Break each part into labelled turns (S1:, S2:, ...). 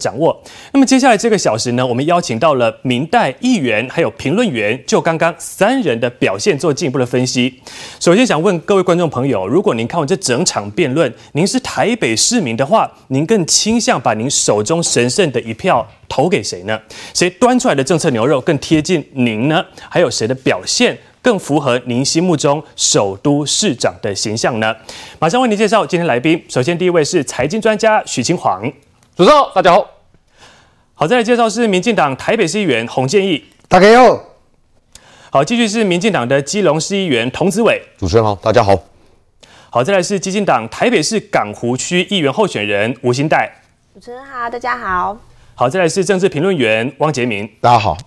S1: 掌握。那么接下来这个小时呢，我们邀请到了明代议员还有评论员，就刚刚三人的表现做进一步的分析。首先想问各位观众朋友，如果您看完这整场辩论，您是台北市民的话，您更倾向把您手中神圣的一票投给谁呢？谁端出来的政策牛肉更贴近您呢？还有谁的表现更符合您心目中首都市长的形象呢？马上为您介绍今天来宾。首先第一位是财经专家许清煌。
S2: 主持人好，大家好。
S1: 好，再来介绍是民进党台北市议员洪建义。
S3: 大家好。
S1: 好，继续是民进党的基隆市议员童子伟。
S2: 主持人好，大家好。
S1: 好，再来是基进党台北市港湖区议员候选人吴欣岱。
S4: 主持人好，大家好。
S1: 好，再来是政治评论员汪杰明。
S3: 大家好。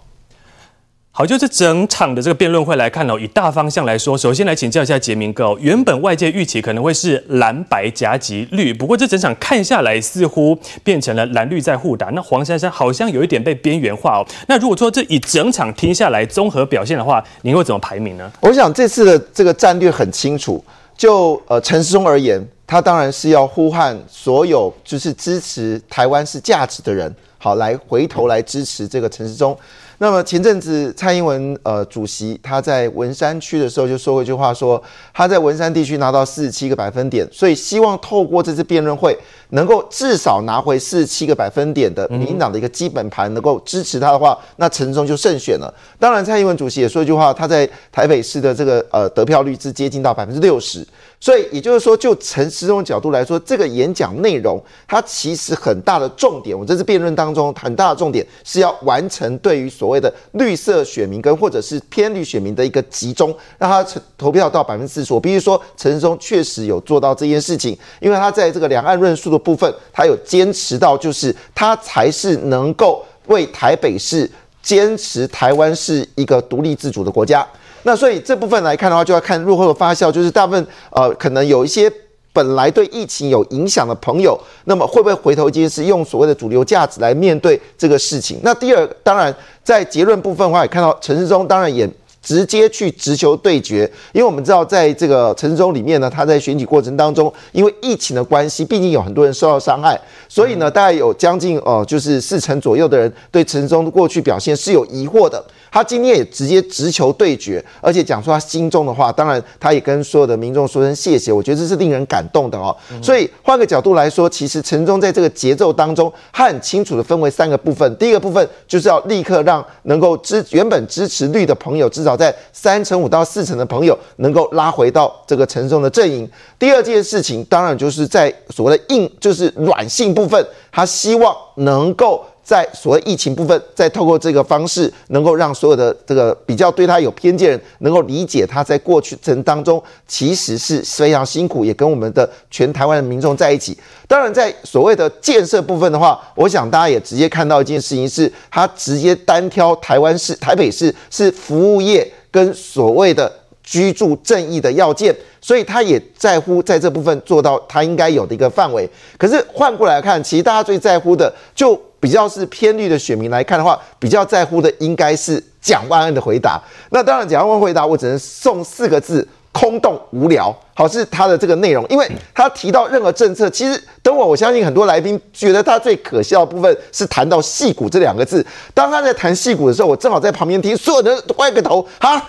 S1: 好，就这整场的这个辩论会来看哦，以大方向来说，首先来请教一下杰明哥，原本外界预期可能会是蓝白夹击绿，不过这整场看下来，似乎变成了蓝绿在互打。那黄珊珊好像有一点被边缘化哦。那如果说这一整场听下来综合表现的话，您会怎么排名呢？
S3: 我想这次的这个战略很清楚，就呃陈时中而言，他当然是要呼唤所有就是支持台湾是价值的人，好来回头来支持这个陈时中。那么前阵子蔡英文呃主席他在文山区的时候就说过一句话说，他在文山地区拿到四十七个百分点，所以希望透过这次辩论会能够至少拿回四十七个百分点的民党的一个基本盘，能够支持他的话，那陈忠就胜选了。当然，蔡英文主席也说一句话，他在台北市的这个呃得票率是接近到百分之六十。所以也就是说，就陈时中角度来说，这个演讲内容，它其实很大的重点，我这次辩论当中很大的重点是要完成对于所谓的绿色选民跟或者是偏绿选民的一个集中，让他投票到百分之四十。我必须说，陈时中确实有做到这件事情，因为他在这个两岸论述的部分，他有坚持到，就是他才是能够为台北市坚持台湾是一个独立自主的国家。那所以这部分来看的话，就要看日后的发酵，就是大部分呃，可能有一些本来对疫情有影响的朋友，那么会不会回头接是用所谓的主流价值来面对这个事情？那第二，当然在结论部分的话，也看到陈世忠当然也直接去直球对决，因为我们知道在这个陈时中里面呢，他在选举过程当中，因为疫情的关系，毕竟有很多人受到伤害，所以呢，大概有将近哦、呃，就是四成左右的人对陈时中的过去表现是有疑惑的。他今天也直接直球对决，而且讲出他心中的话。当然，他也跟所有的民众说声谢谢。我觉得这是令人感动的哦。所以换个角度来说，其实陈忠在这个节奏当中，他很清楚的分为三个部分。第一个部分就是要立刻让能够支原本支持绿的朋友，至少在三成五到四成的朋友能够拉回到这个沉重的阵营。第二件事情，当然就是在所谓的硬，就是软性部分，他希望能够。在所谓疫情部分，再透过这个方式，能够让所有的这个比较对他有偏见的人，能够理解他在过去程当中其实是非常辛苦，也跟我们的全台湾的民众在一起。当然，在所谓的建设部分的话，我想大家也直接看到一件事情，是他直接单挑台湾市、台北市是服务业跟所谓的居住正义的要件，所以他也在乎在这部分做到他应该有的一个范围。可是换过来看，其实大家最在乎的就。比较是偏绿的选民来看的话，比较在乎的应该是蒋万安的回答。那当然，蒋万安回答我只能送四个字：空洞无聊。好，是他的这个内容，因为他提到任何政策，其实等我，我相信很多来宾觉得他最可笑的部分是谈到戏骨这两个字。当他在谈戏骨的时候，我正好在旁边听，所有人都歪个头，哈。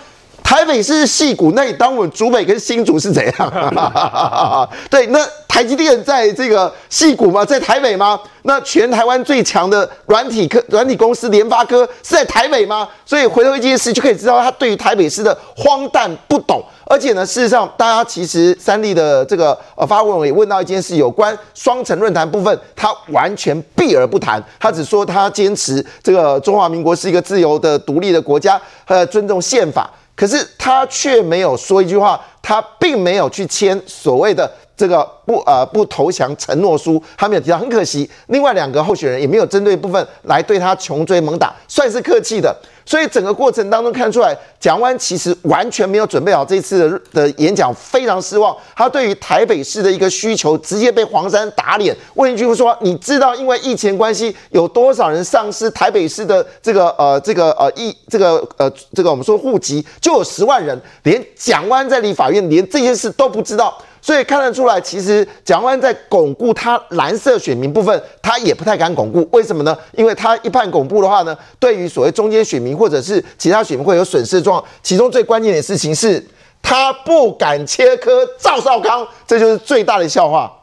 S3: 台北是戏谷，那你当我们竹北跟新竹是怎样？对，那台积电在这个戏谷吗？在台北吗？那全台湾最强的软体科软体公司联发科是在台北吗？所以回头一件事就可以知道他对于台北市的荒诞不懂。而且呢，事实上，大家其实三立的这个呃发问也问到一件事，有关双城论坛部分，他完全避而不谈，他只说他坚持这个中华民国是一个自由的独立的国家，呃，尊重宪法。可是他却没有说一句话，他并没有去签所谓的这个不呃不投降承诺书，他没有提到，很可惜。另外两个候选人也没有针对部分来对他穷追猛打，算是客气的。所以整个过程当中看出来，蒋万其实完全没有准备好这次的演讲，非常失望。他对于台北市的一个需求，直接被黄山打脸。问一句说：“你知道因为疫情关系，有多少人丧失台北市的这个呃这个呃疫这个呃这个我们说户籍，就有十万人，连蒋万在立法院连这件事都不知道。”所以看得出来，其实蒋万在巩固他蓝色选民部分，他也不太敢巩固。为什么呢？因为他一判巩固的话呢，对于所谓中间选民或者是其他选民会有损失状况。其中最关键的事情是，他不敢切割赵少康，这就是最大的笑话。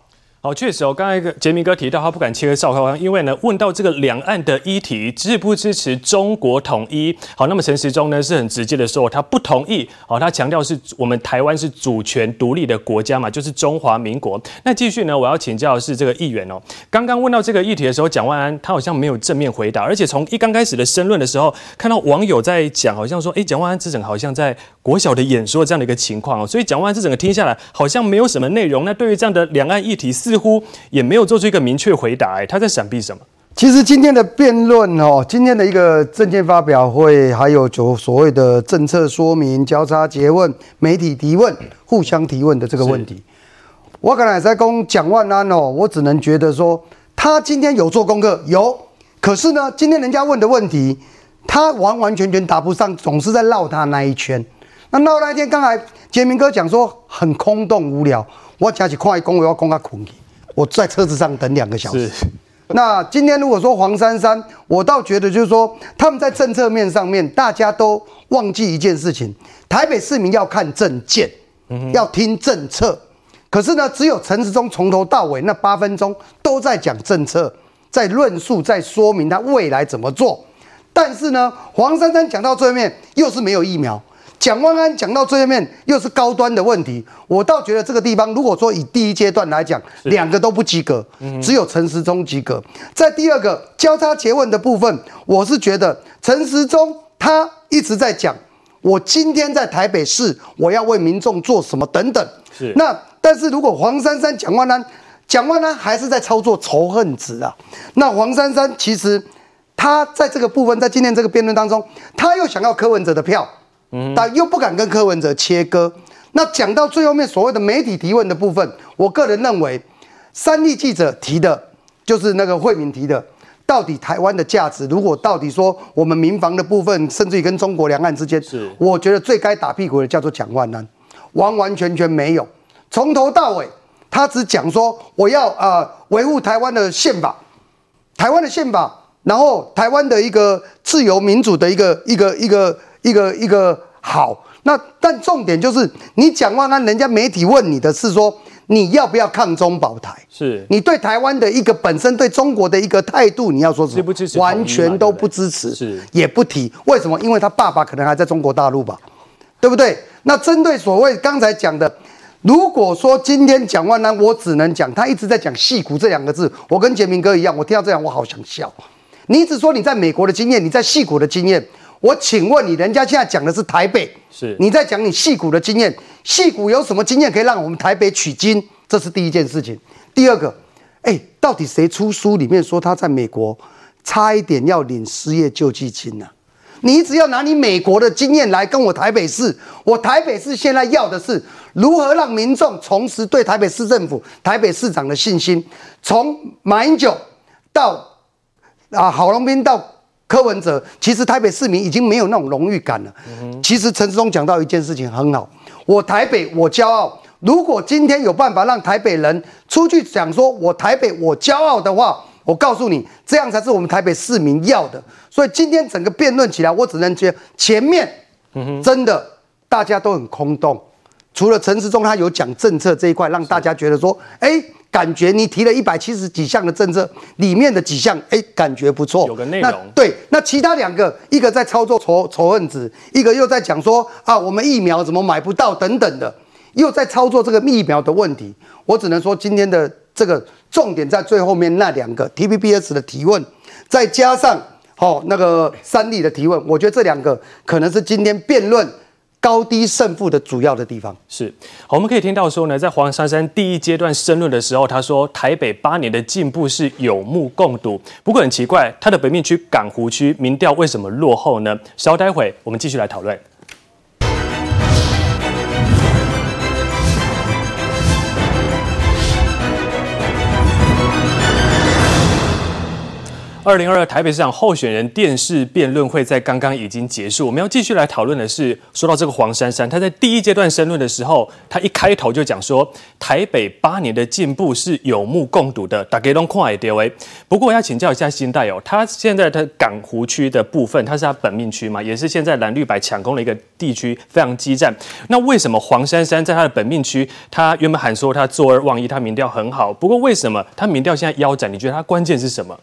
S1: 好，确实哦，刚才杰明哥提到他不敢切割赵少康，因为呢，问到这个两岸的议题支不支持中国统一？好，那么陈时中呢是很直接的说他不同意。好，他强调是我们台湾是主权独立的国家嘛，就是中华民国。那继续呢，我要请教的是这个议员哦，刚刚问到这个议题的时候，蒋万安他好像没有正面回答，而且从一刚开始的申论的时候，看到网友在讲，好像说，哎，蒋万安这整好像在国小的演说这样的一个情况哦，所以蒋万安这整个听下来好像没有什么内容。那对于这样的两岸议题，似乎也没有做出一个明确回答，哎，他在闪避什么？
S5: 其实今天的辩论哦，今天的一个政见发表会，还有就所谓的政策说明、交叉诘问、媒体提问、互相提问的这个问题，我刚才在跟蒋万安哦，我只能觉得说他今天有做功课，有，可是呢，今天人家问的问题，他完完全全答不上，总是在绕他那一圈。那绕那一天，刚才杰明哥讲说很空洞无聊，我讲起快攻，我要攻他困去。我在车子上等两个小时。那今天如果说黄珊珊，我倒觉得就是说他们在政策面上面，大家都忘记一件事情：台北市民要看政见，要听政策。可是呢，只有陈时中从头到尾那八分钟都在讲政策，在论述，在说明他未来怎么做。但是呢，黄珊珊讲到最后面又是没有疫苗。蒋万安讲到最后面又是高端的问题，我倒觉得这个地方，如果说以第一阶段来讲，两个都不及格，只有陈时中及格。在第二个交叉诘问的部分，我是觉得陈时中他一直在讲，我今天在台北市，我要为民众做什么等等。是那，但是如果黄珊珊、蒋万安、蒋万安还是在操作仇恨值啊，那黄珊珊其实他在这个部分，在今天这个辩论当中，他又想要柯文哲的票。但又不敢跟柯文哲切割。那讲到最后面所谓的媒体提问的部分，我个人认为，三立记者提的，就是那个慧敏提的，到底台湾的价值，如果到底说我们民防的部分，甚至于跟中国两岸之间，是我觉得最该打屁股的叫做蒋万安，完完全全没有，从头到尾他只讲说我要呃维护台湾的宪法，台湾的宪法，然后台湾的一个自由民主的一个一个一个。一个一个好，那但重点就是你蒋万安，人家媒体问你的是说你要不要抗中保台？是你对台湾的一个本身对中国的一个态度，你要说什么？完全都不支持，是也不提。为什么？因为他爸爸可能还在中国大陆吧，对不对？那针对所谓刚才讲的，如果说今天蒋万安，我只能讲他一直在讲“戏骨”这两个字，我跟杰明哥一样，我听到这样我好想笑。你只说你在美国的经验，你在戏骨的经验。我请问你，人家现在讲的是台北，是你在讲你戏股的经验，戏股有什么经验可以让我们台北取经？这是第一件事情。第二个，哎，到底谁出书里面说他在美国差一点要领失业救济金呢？你只要拿你美国的经验来跟我台北市，我台北市现在要的是如何让民众重拾对台北市政府、台北市长的信心。从马英九到啊郝龙斌到。柯文哲，其实台北市民已经没有那种荣誉感了。其实陈时中讲到一件事情很好，我台北我骄傲。如果今天有办法让台北人出去讲说我台北我骄傲的话，我告诉你，这样才是我们台北市民要的。所以今天整个辩论起来，我只能觉得前面真的大家都很空洞，除了陈时中他有讲政策这一块，让大家觉得说，哎。感觉你提了一百七十几项的政策，里面的几项，哎，感觉不错。
S1: 有个内容。
S5: 对，那其他两个，一个在操作仇仇恨值，一个又在讲说啊，我们疫苗怎么买不到等等的，又在操作这个疫苗的问题。我只能说，今天的这个重点在最后面那两个 T P B S 的提问，再加上哦那个三立的提问，我觉得这两个可能是今天辩论。高低胜负的主要的地方
S1: 是，我们可以听到说呢，在黄珊珊第一阶段申论的时候，他说台北八年的进步是有目共睹。不过很奇怪，他的北面区港湖区民调为什么落后呢？稍待会我们继续来讨论。二零二二台北市长候选人电视辩论会在刚刚已经结束，我们要继续来讨论的是，说到这个黄珊珊，她在第一阶段申论的时候，她一开头就讲说，台北八年的进步是有目共睹的，大家都看会到。不过我要请教一下新代哦，他现在的港湖区的部分，他是他本命区嘛，也是现在蓝绿白抢攻的一个地区，非常激战。那为什么黄珊珊在他的本命区，他原本喊说他坐二望一，他民调很好，不过为什么他民调现在腰斩？你觉得他关键是什么？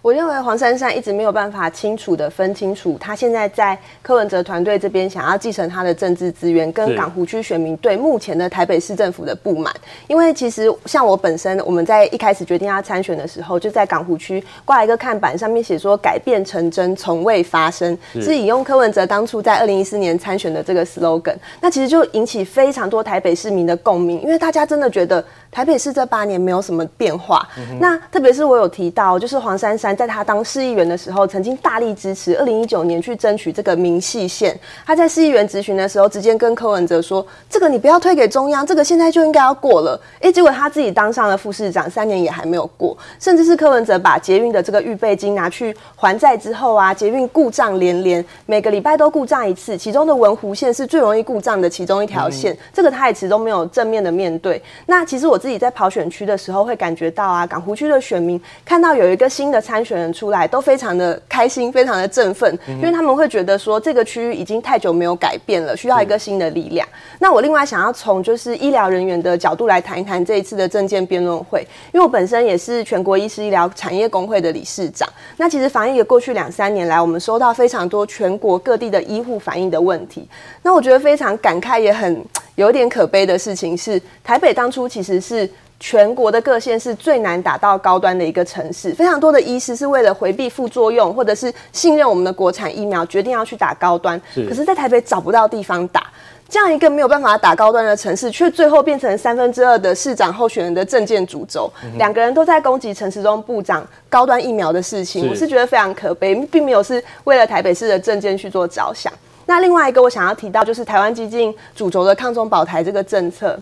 S4: 我认为黄珊珊一直没有办法清楚的分清楚，他现在在柯文哲团队这边想要继承他的政治资源，跟港湖区选民对目前的台北市政府的不满。因为其实像我本身，我们在一开始决定要参选的时候，就在港湖区挂一个看板，上面写说“改变成真，从未发生”，是引用柯文哲当初在二零一四年参选的这个 slogan。那其实就引起非常多台北市民的共鸣，因为大家真的觉得台北市这八年没有什么变化。那特别是我有提到，就是黄珊珊。在他当市议员的时候，曾经大力支持二零一九年去争取这个明细线。他在市议员质询的时候，直接跟柯文哲说：“这个你不要推给中央，这个现在就应该要过了。”哎，结果他自己当上了副市长，三年也还没有过。甚至是柯文哲把捷运的这个预备金拿去还债之后啊，捷运故障连连，每个礼拜都故障一次。其中的文湖线是最容易故障的其中一条线，嗯、这个他也始终没有正面的面对。那其实我自己在跑选区的时候，会感觉到啊，港湖区的选民看到有一个新的参。参选人出来都非常的开心，非常的振奋，因为他们会觉得说这个区域已经太久没有改变了，需要一个新的力量。那我另外想要从就是医疗人员的角度来谈一谈这一次的政见辩论会，因为我本身也是全国医师医疗产业工会的理事长。那其实防疫的过去两三年来，我们收到非常多全国各地的医护反映的问题。那我觉得非常感慨，也很有点可悲的事情是，台北当初其实是。全国的各县市最难打到高端的一个城市，非常多的医师是为了回避副作用，或者是信任我们的国产疫苗，决定要去打高端。可是，在台北找不到地方打，这样一个没有办法打高端的城市，却最后变成三分之二的市长候选人的政见主轴。两个人都在攻击陈时中部长高端疫苗的事情，我是觉得非常可悲，并没有是为了台北市的政见去做着想。那另外一个我想要提到，就是台湾基进主轴的抗中保台这个政策。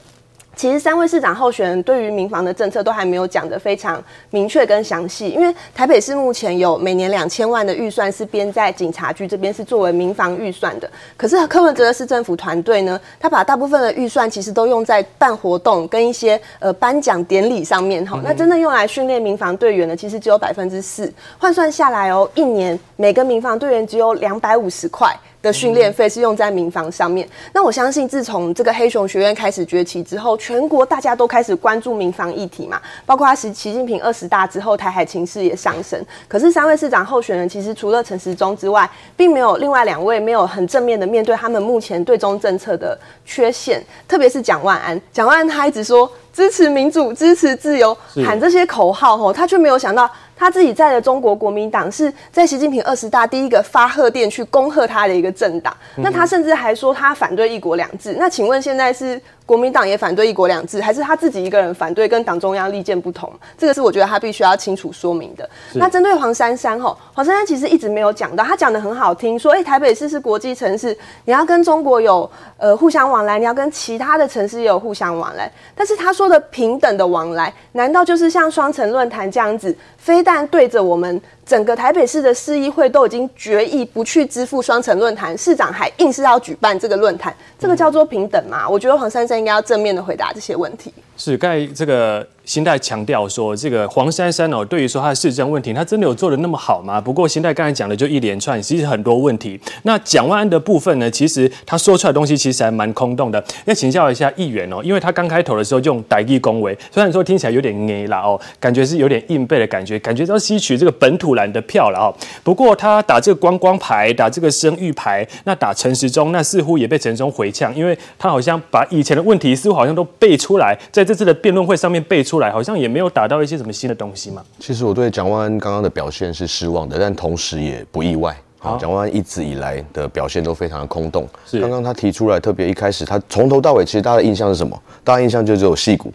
S4: 其实三位市长候选人对于民防的政策都还没有讲得非常明确跟详细，因为台北市目前有每年两千万的预算是编在警察局这边，是作为民防预算的。可是柯文哲的市政府团队呢，他把大部分的预算其实都用在办活动跟一些呃颁奖典礼上面哈。那真的用来训练民防队员呢，其实只有百分之四，换算下来哦，一年每个民防队员只有两百五十块。的训练费是用在民防上面。那我相信，自从这个黑熊学院开始崛起之后，全国大家都开始关注民防议题嘛。包括他习习近平二十大之后，台海情势也上升。可是三位市长候选人，其实除了陈时中之外，并没有另外两位没有很正面的面对他们目前对中政策的缺陷。特别是蒋万安，蒋万安他一直说支持民主、支持自由，喊这些口号吼，他却没有想到。他自己在的中国国民党是在习近平二十大第一个发贺电去恭贺他的一个政党，那他甚至还说他反对一国两制。那请问现在是？国民党也反对一国两制，还是他自己一个人反对，跟党中央意见不同？这个是我觉得他必须要清楚说明的。那针对黄珊珊吼，黄珊珊其实一直没有讲到，他讲的很好听，说哎、欸，台北市是国际城市，你要跟中国有呃互相往来，你要跟其他的城市也有互相往来。但是他说的平等的往来，难道就是像双城论坛这样子，非但对着我们？整个台北市的市议会都已经决议不去支付双城论坛，市长还硬是要举办这个论坛，这个叫做平等吗？我觉得黄珊珊应该要正面的回答这些问题。是，
S1: 刚才这个。新代强调说，这个黄珊珊哦，对于说他的市政问题，他真的有做的那么好吗？不过新代刚才讲的就一连串，其实很多问题。那蒋万安的部分呢，其实他说出来的东西其实还蛮空洞的。要请教一下议员哦，因为他刚开头的时候就用台语恭维，虽然说听起来有点硬啦哦，感觉是有点硬背的感觉，感觉要吸取这个本土蓝的票了哦。不过他打这个观光牌，打这个声誉牌，那打陈时中，那似乎也被陈时中回呛，因为他好像把以前的问题似乎好像都背出来，在这次的辩论会上面背出来，好像也没有。打到一些什么新的东西嘛？
S2: 其实我对蒋万安刚刚的表现是失望的，但同时也不意外。好，蒋万安一直以来的表现都非常的空洞。是，刚刚他提出来，特别一开始他从头到尾，其实大家的印象是什么？大家印象就只有戏骨，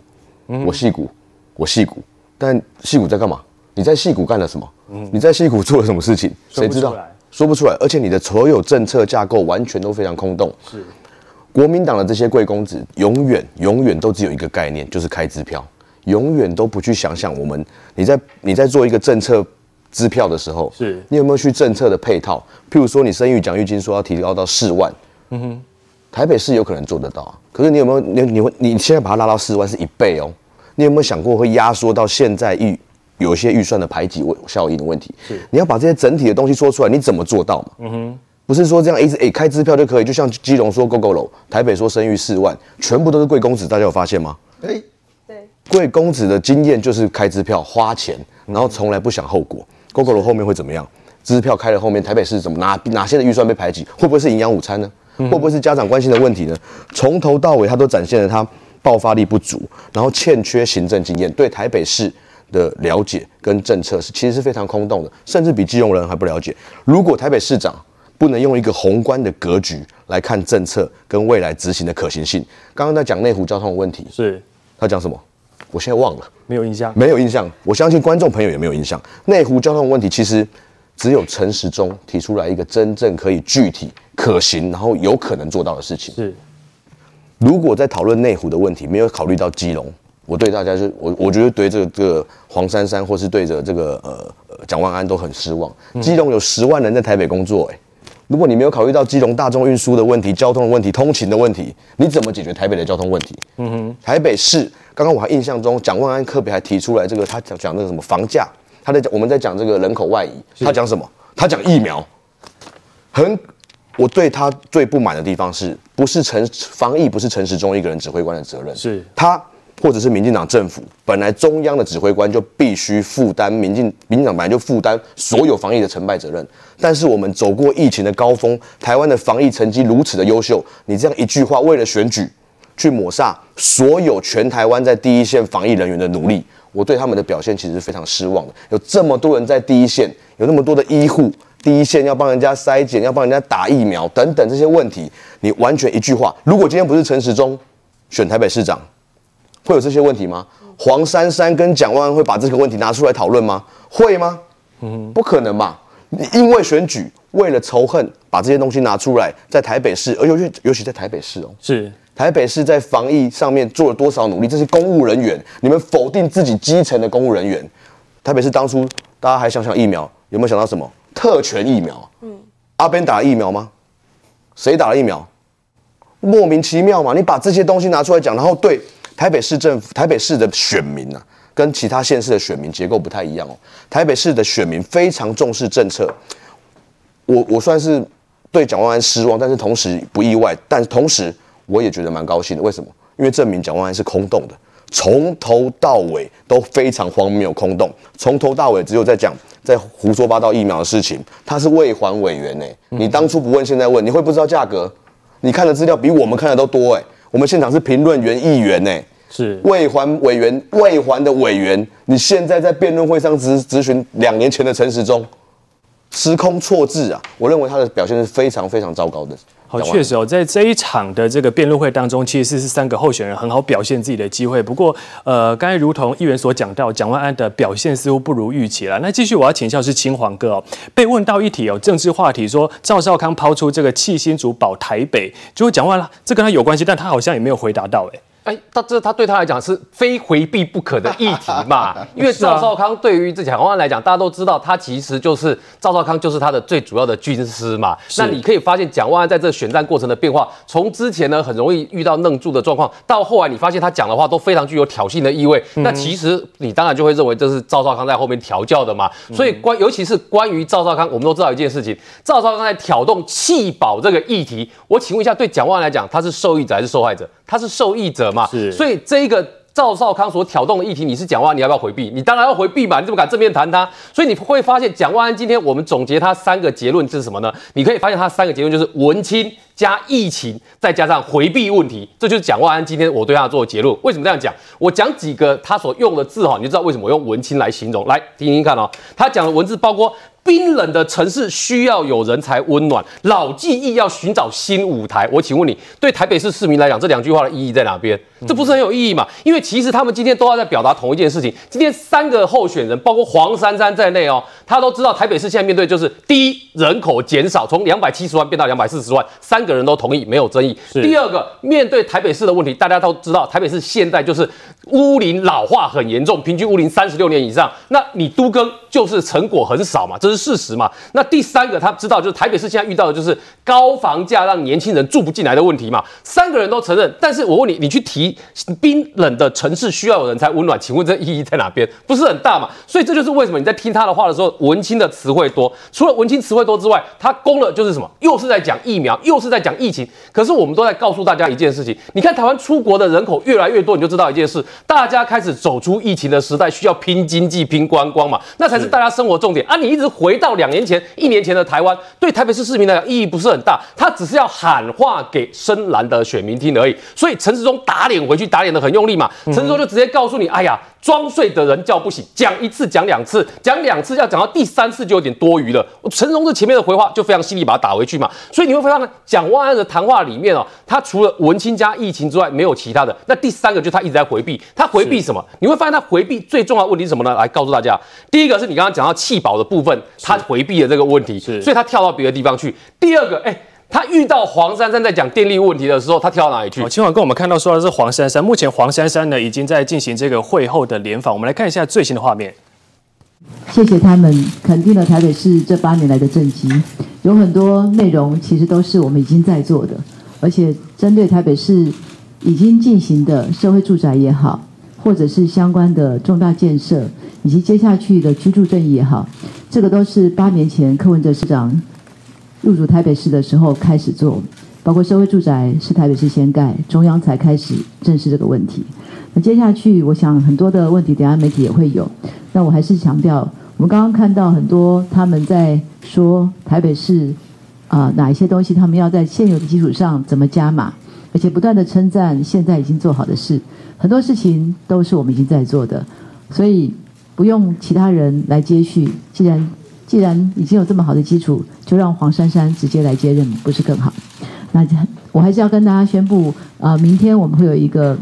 S2: 嗯，我戏骨，我戏骨。但戏骨在干嘛？你在戏骨干了什么？嗯，你在戏骨做了什么事情？谁知道？说不出来。而且你的所有政策架构完全都非常空洞。是，国民党的这些贵公子，永远永远都只有一个概念，就是开支票。永远都不去想想我们，你在你在做一个政策支票的时候，
S1: 是
S2: 你有没有去政策的配套？譬如说，你生育奖育金说要提高到四万，嗯哼，台北市有可能做得到啊。可是你有没有你你会你现在把它拉到四万是一倍哦？你有没有想过会压缩到现在预有一些预算的排挤效应的问题？是你要把这些整体的东西说出来，你怎么做到嘛？嗯哼，不是说这样一直诶开支票就可以，就像基隆说 GO GO 楼，台北说生育四万，全部都是贵公子，大家有发现吗？
S3: 哎，
S4: 对，
S2: 贵公子的经验就是开支票花钱，然后从来不想后果。GO GO 楼后面会怎么样？支票开了后面，台北市怎么哪哪些的预算被排挤？会不会是营养午餐呢？会不会是家长关心的问题呢？从头到尾，他都展现了他爆发力不足，然后欠缺行政经验，对台北市的了解跟政策是其实是非常空洞的，甚至比基隆人还不了解。如果台北市长不能用一个宏观的格局来看政策跟未来执行的可行性，刚刚在讲内湖交通的问题，
S1: 是
S2: 他讲什么？我现在忘了，
S1: 没有印象，
S2: 没有印象。我相信观众朋友也没有印象。内湖交通的问题其实。只有陈时中提出来一个真正可以具体可行，然后有可能做到的事情。
S1: 是，
S2: 如果在讨论内湖的问题，没有考虑到基隆，我对大家就我我觉得对这个这个黄珊珊或是对着这个呃蒋万安都很失望。基隆有十万人在台北工作，欸，如果你没有考虑到基隆大众运输的问题、交通的问题、通勤的问题，你怎么解决台北的交通问题？嗯哼，台北市刚刚我还印象中蒋万安特别还提出来这个他讲讲那个什么房价。他在讲，我们在讲这个人口外移，他讲什么？他讲疫苗。很，我对他最不满的地方是，不是陈防疫不是陈时中一个人指挥官的责任，
S1: 是
S2: 他或者是民进党政府本来中央的指挥官就必须负担民进民进党本来就负担所有防疫的成败责任。但是我们走过疫情的高峰，台湾的防疫成绩如此的优秀，你这样一句话为了选举去抹煞所有全台湾在第一线防疫人员的努力。我对他们的表现其实是非常失望的。有这么多人在第一线，有那么多的医护，第一线要帮人家筛检，要帮人家打疫苗等等这些问题，你完全一句话，如果今天不是陈时中选台北市长，会有这些问题吗？黄珊珊跟蒋万安会把这个问题拿出来讨论吗？会吗？嗯，不可能嘛！你因为选举，为了仇恨，把这些东西拿出来，在台北市，而尤其尤其在台北市哦，
S1: 是。
S2: 台北市在防疫上面做了多少努力？这些公务人员，你们否定自己基层的公务人员。台北市当初大家还想想疫苗，有没有想到什么特权疫苗？嗯，阿边打了疫苗吗？谁打了疫苗？莫名其妙嘛！你把这些东西拿出来讲，然后对台北市政府、台北市的选民啊，跟其他县市的选民结构不太一样哦。台北市的选民非常重视政策，我我算是对蒋万安失望，但是同时不意外，但同时。我也觉得蛮高兴的，为什么？因为证明蒋万安是空洞的，从头到尾都非常荒谬、空洞，从头到尾只有在讲在胡说八道疫苗的事情。他是卫环委员呢、你当初不问，现在问，你会不知道价格？你看的资料比我们看的都多哎、我们现场是评论员、议员呢、是卫环委员、卫环的委员。你现在在辩论会上质质询两年前的陈时中，时空错置啊！我认为他的表现是非常非常糟糕的。
S1: 好，确实哦，在这一场的这个辩论会当中，其实是三个候选人很好表现自己的机会。不过，呃，刚才如同议员所讲到，蒋万安的表现似乎不如预期了。那继续，我要请教是青黄哥哦，被问到一题哦，政治话题说赵少康抛出这个弃新竹保台北，结果讲完了，这跟他有关系，但他好像也没有回答到哎。
S6: 哎，他这他对他来讲是非回避不可的议题嘛？因为赵少康对于这蒋万安来讲，大家都知道，他其实就是赵少康就是他的最主要的军师嘛。那你可以发现，蒋万安在这选战过程的变化，从之前呢很容易遇到愣住的状况，到后来你发现他讲的话都非常具有挑衅的意味。那其实你当然就会认为这是赵少康在后面调教的嘛。所以关尤其是关于赵少康，我们都知道一件事情，赵少康在挑动弃保这个议题。我请问一下，对蒋万安来讲，他是受益者还是受害者？他是受益者嘛？是，所以这一个赵少康所挑动的议题，你是蒋万安，你要不要回避？你当然要回避嘛！你怎么敢正面谈他？所以你会发现，蒋万安今天我们总结他三个结论是什么呢？你可以发现他三个结论就是文青加疫情，再加上回避问题，这就是蒋万安今天我对他做的结论。为什么这样讲？我讲几个他所用的字哈，你就知道为什么我用文青来形容。来听听看哦，他讲的文字包括。冰冷的城市需要有人才温暖，老记忆要寻找新舞台。我请问你，对台北市市民来讲，这两句话的意义在哪边？这不是很有意义嘛？因为其实他们今天都要在表达同一件事情。今天三个候选人，包括黄珊珊在内哦，他都知道台北市现在面对就是第一，人口减少，从两百七十万变到两百四十万，三个个人都同意，没有争议。第二个，面对台北市的问题，大家都知道，台北市现在就是屋龄老化很严重，平均屋龄三十六年以上。那你都更就是成果很少嘛，这是事实嘛。那第三个，他知道就是台北市现在遇到的就是高房价让年轻人住不进来的问题嘛。三个人都承认，但是我问你，你去提冰冷的城市需要有人才温暖，请问这意义在哪边？不是很大嘛。所以这就是为什么你在听他的话的时候，文青的词汇多。除了文青词汇多之外，他攻了就是什么？又是在讲疫苗，又是在讲疫情。可是我们都在告诉大家一件事情：你看台湾出国的人口越来越多，你就知道一件事，大家开始走出疫情的时代，需要拼经济、拼观光嘛，那才是大家生活重点啊！你一直回到两年前、一年前的台湾，对台北市市民来讲意义不是很大，他只是要喊话给深蓝的选民听而已。所以陈时中打脸回去，打脸的很用力嘛。陈时中就直接告诉你：哎呀。装睡的人叫不醒，讲一次讲两次，讲两次要讲到第三次就有点多余了。陈时中这前面的回话就非常犀利，把他打回去嘛。所以你会发现，蒋万安的谈话里面哦，他除了文青加疫情之外，没有其他的。那第三个就是他一直在回避，他回避什么？你会发现他回避最重要的问题是什么呢？来告诉大家，第一个是你刚刚讲到弃保的部分，他回避了这个问题，所以他跳到别的地方去。第二个，哎。他遇到黄珊珊在讲电力问题的时候，他跳到哪里去？
S1: 今晚跟我们看到说的是黄珊珊。目前黄珊珊呢已经在进行这个会后的联访，我们来看一下最新的画面。
S7: 谢谢他们肯定了台北市这八年来的政绩，有很多内容其实都是我们已经在做的，而且针对台北市已经进行的社会住宅也好，或者是相关的重大建设，以及接下去的居住正义也好，这个都是八年前柯文哲市长。入主台北市的时候开始做，包括社会住宅是台北市先盖，中央才开始正视这个问题。那接下去，我想很多的问题，等下媒体也会有。那我还是强调，我们刚刚看到很多他们在说台北市啊、哪一些东西，他们要在现有的基础上怎么加码，而且不断的称赞现在已经做好的事，很多事情都是我们已经在做的，所以不用其他人来接续。既然既然已经有这么好的基础，就让黄珊珊直接来接任，不是更好？那我还是要跟大家宣布，呃，明天我们会有一个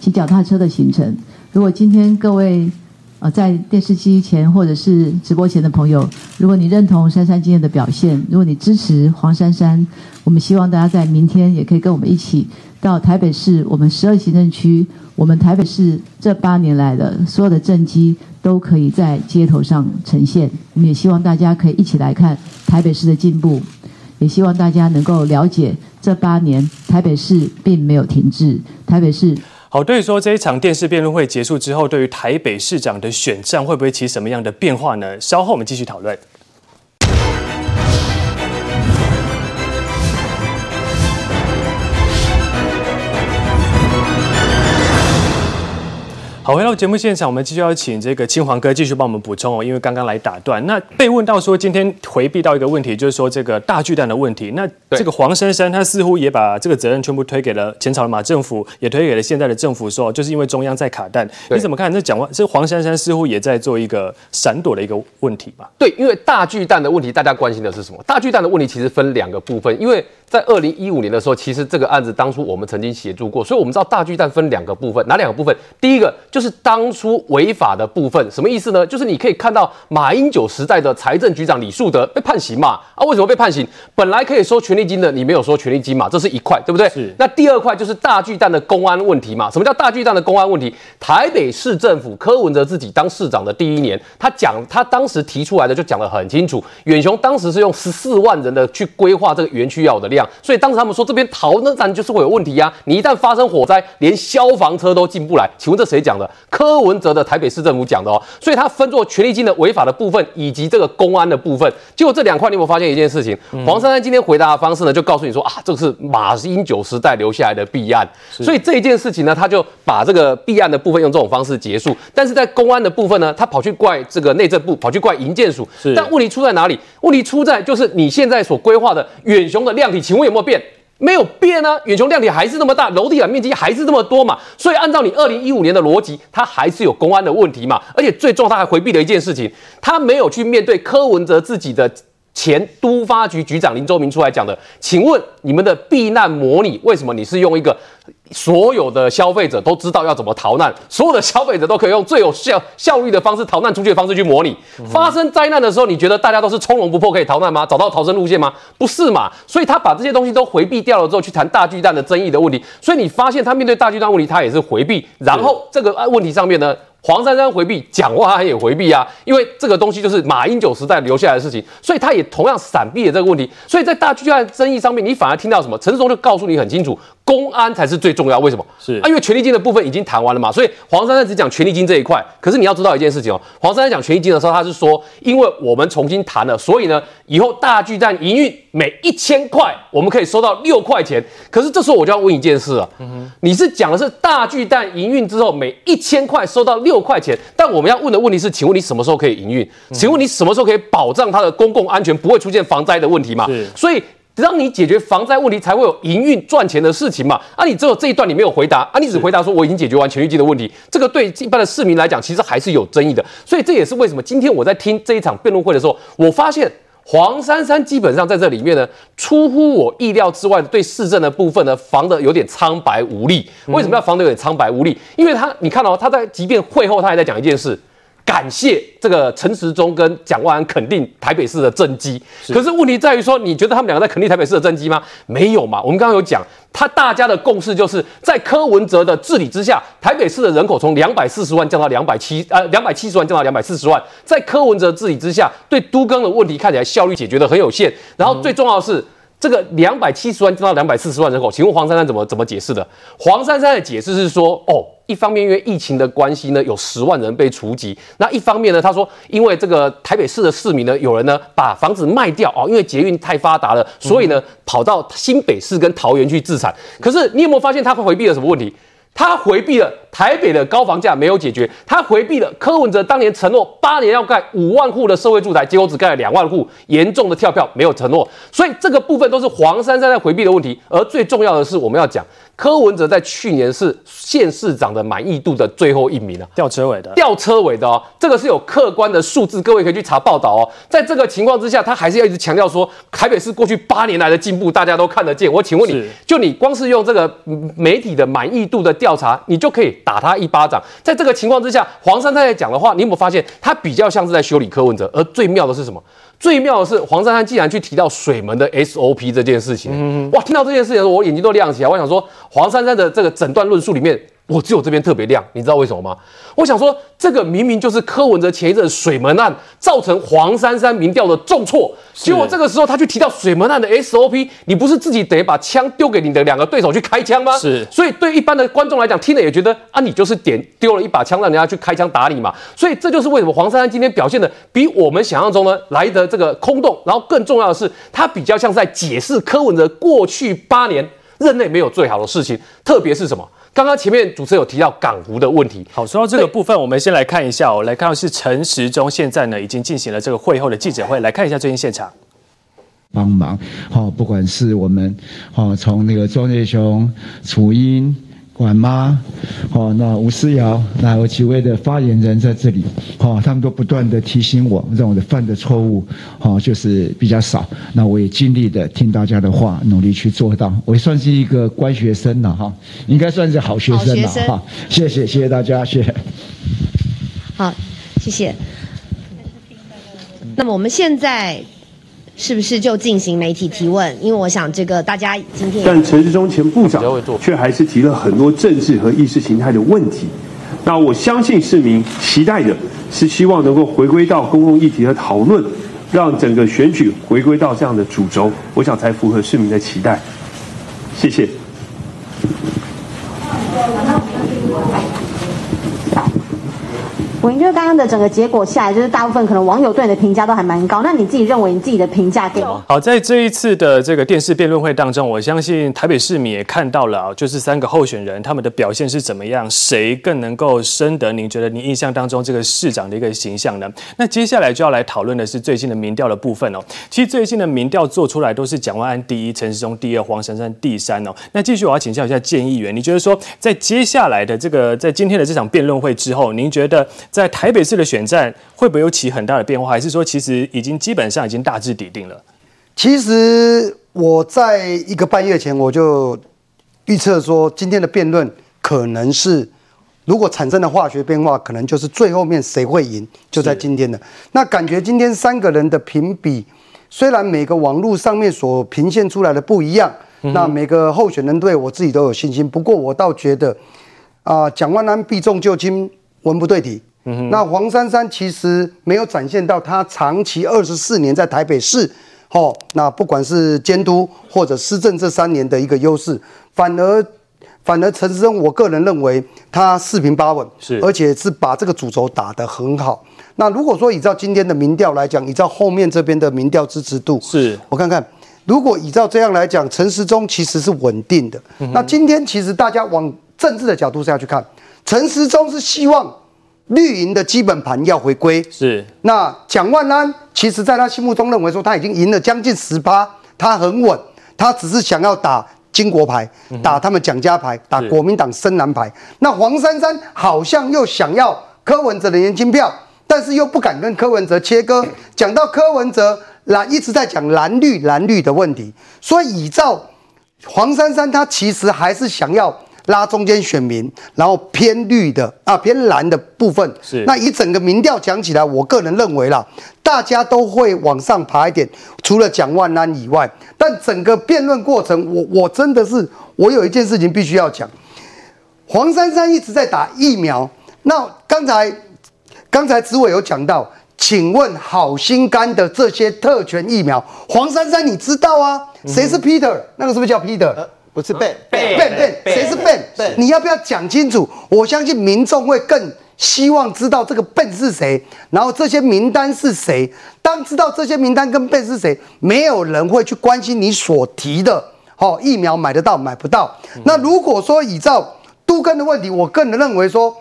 S7: 骑脚踏车的行程。如果今天各位呃在电视机前或者是直播前的朋友，如果你认同珊珊今天的表现，如果你支持黄珊珊，我们希望大家在明天也可以跟我们一起到台北市我们十二行政区，我们台北市这八年来的所有的政绩。都可以在街头上呈现。我们也希望大家可以一起来看台北市的进步，也希望大家能够了解这八年台北市并没有停滞。台北市
S1: 好，对于说这一场电视辩论会结束之后，对于台北市长的选战会不会起什么样的变化呢？稍后我们继续讨论。好，回到节目现场，我们继续要请这个青黄哥继续帮我们补充哦，因为刚刚来打断。那被问到说，今天回避到一个问题，就是说这个大巨蛋的问题。那这个黄珊珊，她似乎也把这个责任全部推给了前朝的马政府，也推给了现在的政府，说就是因为中央在卡蛋。你怎么看？这讲完，这黄珊珊似乎也在做一个闪躲的一个问题吧？
S6: 对，因为大巨蛋的问题，大家关心的是什么？大巨蛋的问题其实分两个部分，因为。在二零一五年的时候，其实这个案子当初我们曾经协助过，所以我们知道大巨蛋分两个部分，哪两个部分？第一个就是当初违法的部分，什么意思呢？就是你可以看到马英九时代的财政局长李树德被判刑嘛？啊，为什么被判刑？本来可以收权利金的，你没有收权利金嘛？这是一块，对不对？是。那第二块就是大巨蛋的公安问题嘛？什么叫大巨蛋的公安问题？台北市政府柯文哲自己当市长的第一年，他讲他当时提出来的就讲得很清楚，远雄当时是用十四万人的去规划这个园区要的量。所以当时他们说这边逃呢，咱就是会有问题呀、啊。你一旦发生火灾，连消防车都进不来。请问这谁讲的？柯文哲的台北市政府讲的哦。所以他分作权力金的违法的部分，以及这个公安的部分。结果这两块，你有没有发现一件事情？黄珊珊今天回答的方式呢，就告诉你说啊，这个是马英九时代留下来的弊案。所以这一件事情呢，他就把这个弊案的部分用这种方式结束。但是在公安的部分呢，他跑去怪这个内政部，跑去怪营建署。但问题出在哪里？问题出在就是你现在所规划的远雄的量体。请问有没有变？没有变呢，远雄量体还是那么大，楼地板面积还是那么多嘛。所以按照你二零一五年的逻辑，它还是有公安的问题嘛。而且最重要，他还回避了一件事情，他没有去面对柯文哲自己的前都发局局长林周明出来讲的，请问你们的避难模拟为什么你是用一个所有的消费者都知道要怎么逃难，所有的消费者都可以用最有效效率的方式逃难出去的方式去模拟？发生灾难的时候，你觉得大家都是从容不迫可以逃难吗？找到逃生路线吗？不是嘛？所以他把这些东西都回避掉了之后，去谈大巨蛋的争议的问题。所以你发现他面对大巨蛋问题，他也是回避。然后这个问题上面呢？黄珊珊回避，蒋万安也回避啊，因为这个东西就是马英九时代留下来的事情，所以他也同样闪避了这个问题。所以在大巨蛋争议上面，你反而听到什么？陈时中就告诉你很清楚，公安才是最重要。为什么？是啊，因为权利金的部分已经谈完了嘛。所以黄珊珊只讲权利金这一块。可是你要知道一件事情哦，黄珊珊讲权利金的时候，他是说，因为我们重新谈了，所以呢，以后大巨蛋营运每一千块，我们可以收到六块钱。可是这时候我就要问一件事啊，嗯、你是讲的是大巨蛋营运之后每一千块收到六块钱，但我们要问的问题是，请问你什么时候可以营运？请问你什么时候可以保障它的公共安全不会出现防灾的问题嘛？是所以让你解决防灾问题，才会有营运赚钱的事情嘛？啊，你只有这一段你没有回答啊，你只回答说我已经解决完全预金的问题，这个对一般的市民来讲其实还是有争议的。所以这也是为什么今天我在听这一场辩论会的时候，我发现。黄珊珊基本上在这里面呢，出乎我意料之外，对市政的部分呢，防的有点苍白无力。为什么要防的有点苍白无力？因为他，你看哦，他在即便会后，他还在讲一件事。感谢这个陈时中跟蒋万安肯定台北市的政绩，是可是问题在于说，你觉得他们两个在肯定台北市的政绩吗？没有嘛。我们刚刚有讲，他大家的共识就是在柯文哲的治理之下，台北市的人口从两百四十万降到两百七呃两百七十万降到两百四十万，在柯文哲治理之下，对都更的问题看起来效率解决的很有限。然后最重要的是，这个两百七十万降到两百四十万人口，请问黄珊珊怎么怎么解释的？黄珊珊的解释是说，哦。一方面因为疫情的关系呢，有十万人被除籍。那一方面呢，他说因为这个台北市的市民呢，有人呢把房子卖掉哦，因为捷运太发达了，所以呢跑到新北市跟桃园去置产。可是你有没有发现他回避了什么问题？他回避了台北的高房价没有解决，他回避了柯文哲当年承诺八年要盖五万户的社会住宅，结果只盖了两万户，严重的跳票没有承诺。所以这个部分都是黄珊珊在回避的问题。而最重要的是，我们要讲。柯文哲在去年是县市长的满意度的最后一名啊，
S1: 吊车尾的，
S6: 吊车尾的哦，这个是有客观的数字，各位可以去查报道哦。在这个情况之下，他还是要一直强调说，台北市过去八年来的进步，大家都看得见。我请问你，就你光是用这个媒体的满意度的调查，你就可以打他一巴掌。在这个情况之下，黄珊珊在讲的话，你有没有发现，他比较像是在修理柯文哲？而最妙的是什么？最妙的是，黄珊珊竟然去提到水门的 SOP 这件事情，嗯、哇，听到这件事情的时候，我眼睛都亮起来。我想说，黄珊珊的这个诊断论述里面。我只有这边特别亮，你知道为什么吗？我想说，这个明明就是柯文哲前一阵水门案造成黄珊珊民调的重挫，是结果这个时候他去提到水门案的 SOP，你不是自己得把枪丢给你的两个对手去开枪吗？是，所以对一般的观众来讲，听了也觉得啊，你就是点丢了一把枪让人家去开枪打你嘛。所以这就是为什么黄珊珊今天表现的比我们想象中呢来的这个空洞，然后更重要的是，他比较像在解释柯文哲过去八年任内没有最好的事情，特别是什么？刚刚前面主持人有提到港湖的问题，
S1: 好，说到这个部分，我们先来看一下哦，来看到是陈时中现在呢已经进行了这个会后的记者会，来看一下最近现场，
S8: 帮忙，好，不管是我们，好，从那个庄瑞雄、楚英。管妈，哦，那吴思瑶，那有几位的发言人在这里，哦，他们都不断的提醒我，让我的犯的错误，哦，就是比较少。那我也尽力的听大家的话，努力去做到。我也算是一个乖学生了哈，应该算是好学生了哈。谢谢，谢谢大家，谢谢。
S9: 好，谢谢。那么我们现在。是不是就进行媒体提问？因为我想这个大家今天，
S10: 但陈时中前部长却还是提了很多政治和意识形态的问题。那我相信市民期待的是希望能够回归到公共议题的讨论，让整个选举回归到这样的主轴，我想才符合市民的期待。谢谢。
S9: 我觉得刚刚的整个结果下来，就是大部分可能网友对你的评价都还蛮高。那你自己认为你自己的评价给吗？
S1: 好，在这一次的这个电视辩论会当中，我相信台北市民也看到了，就是三个候选人他们的表现是怎么样，谁更能够深得您觉得您印象当中这个市长的一个形象呢？那接下来就要来讨论的是最近的民调的部分哦。其实最近的民调做出来都是蒋万安第一，陈时中第二，黄珊珊第三哦。那继续我要请教一下建议员，你觉得说在接下来的这个在今天的这场辩论会之后，您觉得在台北市的选战会不会有起很大的变化，还是说其实已经基本上已经大致底定了？
S5: 其实我在一个半月前我就预测说，今天的辩论可能是如果产生的化学变化，可能就是最后面谁会赢，就在今天的。那感觉今天三个人的评比，虽然每个网络上面所呈现出来的不一样。那每个候选人对我自己都有信心，不过我倒觉得，啊、呃，蒋万安避重就轻，文不对题。嗯、那黄珊珊其实没有展现到他长期二十四年在台北市，哦，那不管是监督或者施政这三年的一个优势，反而反而陈时中，我个人认为他四平八稳，是，而且是把这个主轴打得很好。那如果说依照今天的民调来讲，依照后面这边的民调支持度，是我看看。如果依照这样来讲，陈时中其实是稳定的。嗯、那今天其实大家往政治的角度下去看，陈时中是希望绿营的基本盘要回归。是。那蒋万安其实在他心目中认为说他已经赢了将近十八，他很稳，他只是想要打金国牌，打他们蒋家牌，打国民党深蓝牌。那黄珊珊好像又想要柯文哲的年轻票，但是又不敢跟柯文哲切割。讲到柯文哲。蓝一直在讲蓝绿蓝绿的问题，所以依照黄珊珊，她其实还是想要拉中间选民，然后偏绿的啊偏蓝的部分。是那以整个民调讲起来，我个人认为啦，大家都会往上爬一点，除了蒋万安以外，但整个辩论过程，我我真的是我有一件事情必须要讲，黄珊珊一直在打疫苗，那刚才刚才子伟有讲到。请问好心肝的这些特权疫苗，黄珊珊你知道啊？谁是 Peter？、嗯、那个是不是叫 Peter？、呃、不是 Ben，Ben，Ben，谁是 Ben？你要不要讲清楚？我相信民众会更希望知道这个 Ben 是谁，然后这些名单是谁。当知道这些名单跟 Ben 是谁，没有人会去关心你所提的哦，疫苗买得到买不到。嗯、那如果说依照都更的问题，我个人认为说。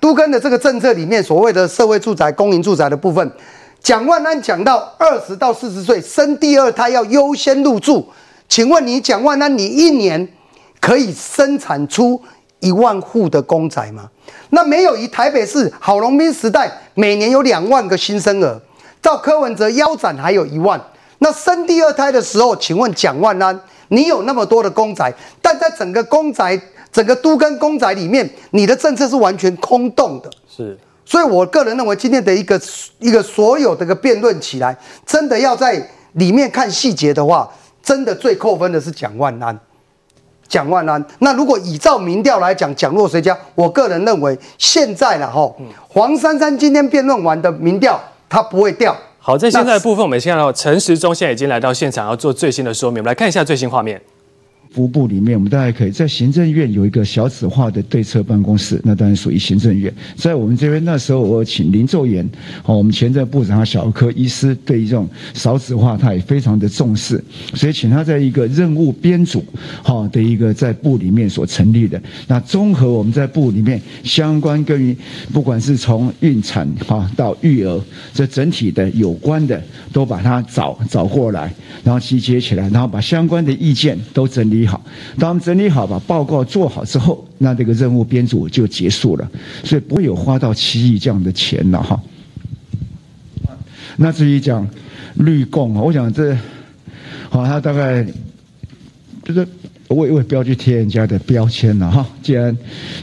S5: 都更的这个政策里面，所谓的社会住宅、公营住宅的部分，蒋万安讲到二十到四十岁生第二胎要优先入住。请问你蒋万安，你一年可以生产出一万户的公宅吗？那没有，以台北市郝龙斌时代每年有两万个新生儿，照柯文哲腰斩还有一万。那生第二胎的时候，请问蒋万安，你有那么多的公宅，但在整个公宅。整个都跟公宅里面，你的政策是完全空洞的。是，所以我个人认为，今天的一个一个所有的一个辩论起来，真的要在里面看细节的话，真的最扣分的是蒋万安。蒋万安，那如果依照民调来讲，蒋落谁家？我个人认为，现在了哈，黄珊珊今天辩论完的民调，它不会掉。
S1: 好，在现在的部分，我们先看到陈时中现在已经来到现场，要做最新的说明。我们来看一下最新画面。
S8: 服务部里面，我们大概可以在行政院有一个小子化的对策办公室，那当然属于行政院。在我们这边那时候，我请林奏延，好，我们前任部长和小儿科医师对于这种少子化，他也非常的重视，所以请他在一个任务编组，好，的一个在部里面所成立的，那综合我们在部里面相关跟于不管是从孕产哈到育儿这整体的有关的，都把它找找过来，然后集结起来，然后把相关的意见都整理。理好，当我们整理好，把报告做好之后，那这个任务编组就结束了，所以不会有花到七亿这样的钱了哈。那至于讲绿共啊，我想这好，他大概就是我也我也不要去贴人家的标签了哈。既然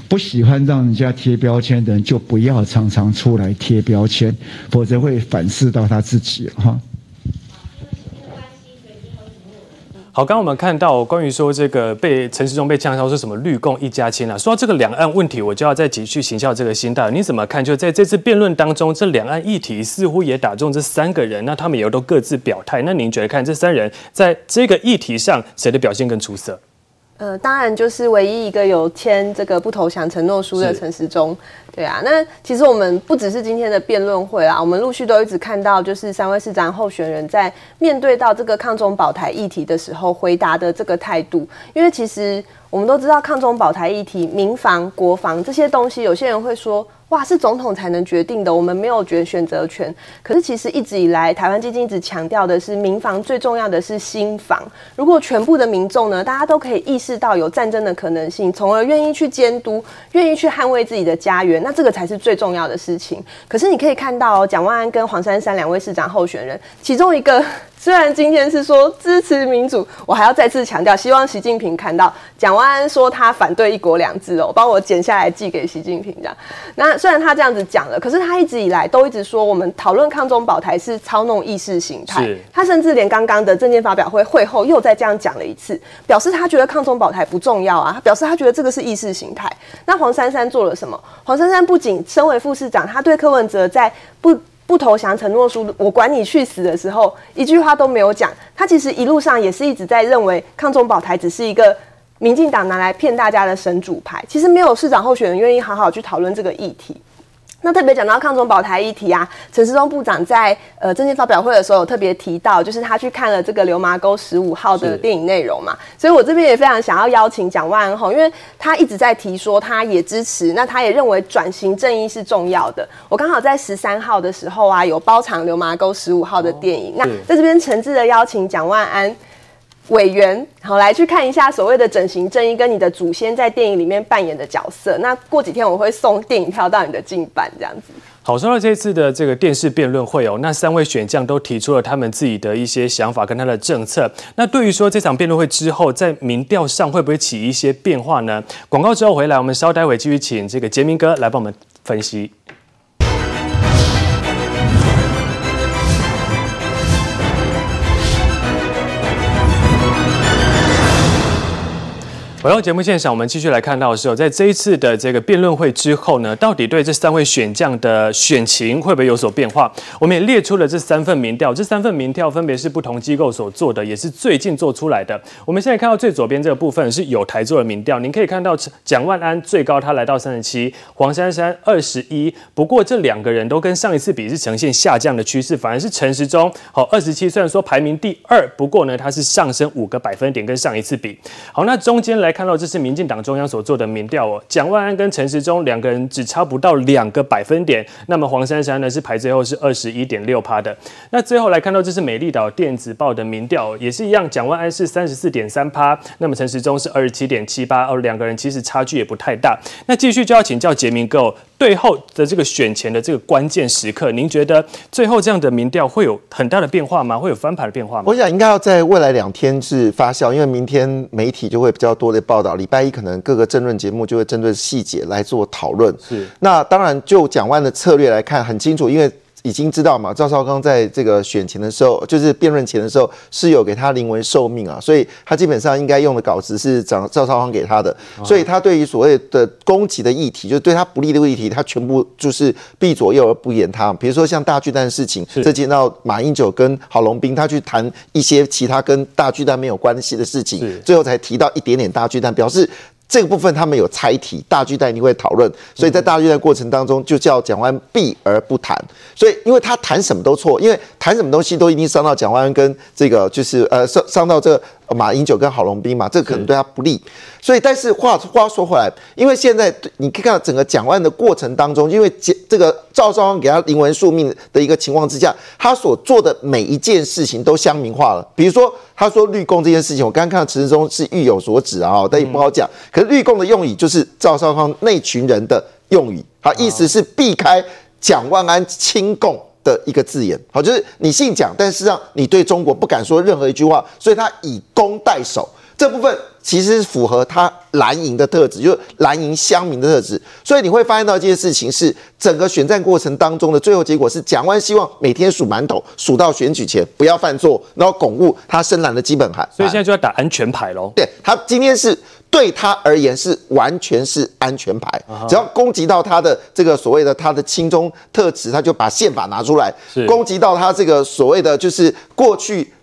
S8: 不喜欢让人家贴标签的人，就不要常常出来贴标签，否则会反噬到他自己哈。
S1: 好，刚刚我们看到关于说这个被陈时中被呛到说什么绿共一家亲啊？说到这个两岸问题，我就要再继续行销这个心态。你怎么看？就在这次辩论当中，这两岸议题似乎也打中这三个人，那他们也都各自表态。那您觉得看这三人在这个议题上，谁的表现更出色？
S4: 呃，当然就是唯一一个有签这个不投降承诺书的陈时中，对啊。那其实我们不只是今天的辩论会啊，我们陆续都一直看到，就是三位市长候选人在面对到这个抗中保台议题的时候，回答的这个态度。因为其实我们都知道，抗中保台议题、民防、国防这些东西，有些人会说。哇，是总统才能决定的，我们没有决选择权。可是其实一直以来，台湾基金一直强调的是民防，最重要的是心防。如果全部的民众呢，大家都可以意识到有战争的可能性，从而愿意去监督，愿意去捍卫自己的家园，那这个才是最重要的事情。可是你可以看到，蒋万安跟黄珊珊两位市长候选人，其中一个。虽然今天是说支持民主，我还要再次强调，希望习近平看到蒋万安说他反对一国两制哦，帮我剪下来寄给习近平这样。那虽然他这样子讲了，可是他一直以来都一直说我们讨论抗中保台是操弄意识形态。他甚至连刚刚的证件发表会会后又再这样讲了一次，表示他觉得抗中保台不重要啊，他表示他觉得这个是意识形态。那黄珊珊做了什么？黄珊珊不仅身为副市长，他对柯文哲在不。不投降承诺书，我管你去死的时候，一句话都没有讲。他其实一路上也是一直在认为抗中保台只是一个民进党拿来骗大家的神主牌。其实没有市长候选人愿意好好去讨论这个议题。那特别讲到抗中保台议题啊，陈时中部长在呃政见发表会的时候有特别提到，就是他去看了这个《流麻沟十五号》的电影内容嘛，所以我这边也非常想要邀请蒋万安吼，因为他一直在提说他也支持，那他也认为转型正义是重要的。我刚好在十三号的时候啊，有包场《流麻沟十五号》的电影，那在这边诚挚的邀请蒋万安。委员，好，来去看一下所谓的整形正义跟你的祖先在电影里面扮演的角色。那过几天我会送电影票到你的近版，这样子。
S1: 好，说到这次的这个电视辩论会哦，那三位选将都提出了他们自己的一些想法跟他的政策。那对于说这场辩论会之后，在民调上会不会起一些变化呢？广告之后回来，我们稍待会继续请这个杰明哥来帮我们分析。回到节目现场，我们继续来看到的时候，在这一次的这个辩论会之后呢，到底对这三位选将的选情会不会有所变化？我们也列出了这三份民调，这三份民调分别是不同机构所做的，也是最近做出来的。我们现在看到最左边这个部分是有台做的民调，您可以看到蒋万安最高他来到三十七，黄珊珊二十一。不过这两个人都跟上一次比是呈现下降的趋势，反而是陈时中好二十七，虽然说排名第二，不过呢他是上升五个百分点跟上一次比。好，那中间来。看到这是民进党中央所做的民调哦，蒋万安跟陈时中两个人只差不到两个百分点，那么黄珊珊呢是排最后是二十一点六趴的。那最后来看到这是美丽岛电子报的民调，也是一样，蒋万安是三十四点三趴，那么陈时中是二十七点七八，哦，两个人其实差距也不太大。那继续就要请教杰明哥，最后的这个选前的这个关键时刻，您觉得最后这样的民调会有很大的变化吗？会有翻盘的变化吗？
S3: 我想应该要在未来两天是发酵，因为明天媒体就会比较多的。报道礼拜一可能各个政论节目就会针对细节来做讨论。是，那当然就蒋万的策略来看很清楚，因为。已经知道嘛？赵少康在这个选前的时候，就是辩论前的时候，是有给他临危受命啊，所以他基本上应该用的稿子是赵赵少康给他的，所以他对于所谓的攻击的议题，就是对他不利的议题，他全部就是避左右而不言他。比如说像大巨蛋的事情，这见到马英九跟郝龙斌，他去谈一些其他跟大巨蛋没有关系的事情，最后才提到一点点大巨蛋，表示。这个部分他们有猜题，大巨蛋一定会讨论，所以在大巨蛋过程当中就叫蒋万安避而不谈。所以因为他谈什么都错，因为谈什么东西都一定伤到蒋万安跟这个就是呃伤伤到这个。马英九跟郝龙斌嘛，这个可能对他不利，所以但是话话说回来，因为现在你可以看到整个讲案的过程当中，因为这个赵少康给他临危受命的一个情况之下，他所做的每一件事情都乡民化了。比如说他说绿共这件事情，我刚刚看到陈世忠是欲有所指啊，但也不好讲。可是绿共的用语就是赵少康那群人的用语，他意思是避开蒋万安亲共。的一个字眼，好，就是你姓蒋，但事实上你对中国不敢说任何一句话，所以他以攻代守，这部分其实是符合他蓝营的特质，就是蓝营乡民的特质。所以你会发现到这件事情是整个选战过程当中的最后结果是，蒋万希望每天数馒头，数到选举前不要犯错，然后巩固他深蓝的基本盘。
S1: 所以现在就要打安全牌喽。
S3: 对，他今天是。对他而言是完全是安全牌，只要攻击到他的这个所谓的他的亲中特质，他就把宪法拿出来攻击到他这个所谓的就是过去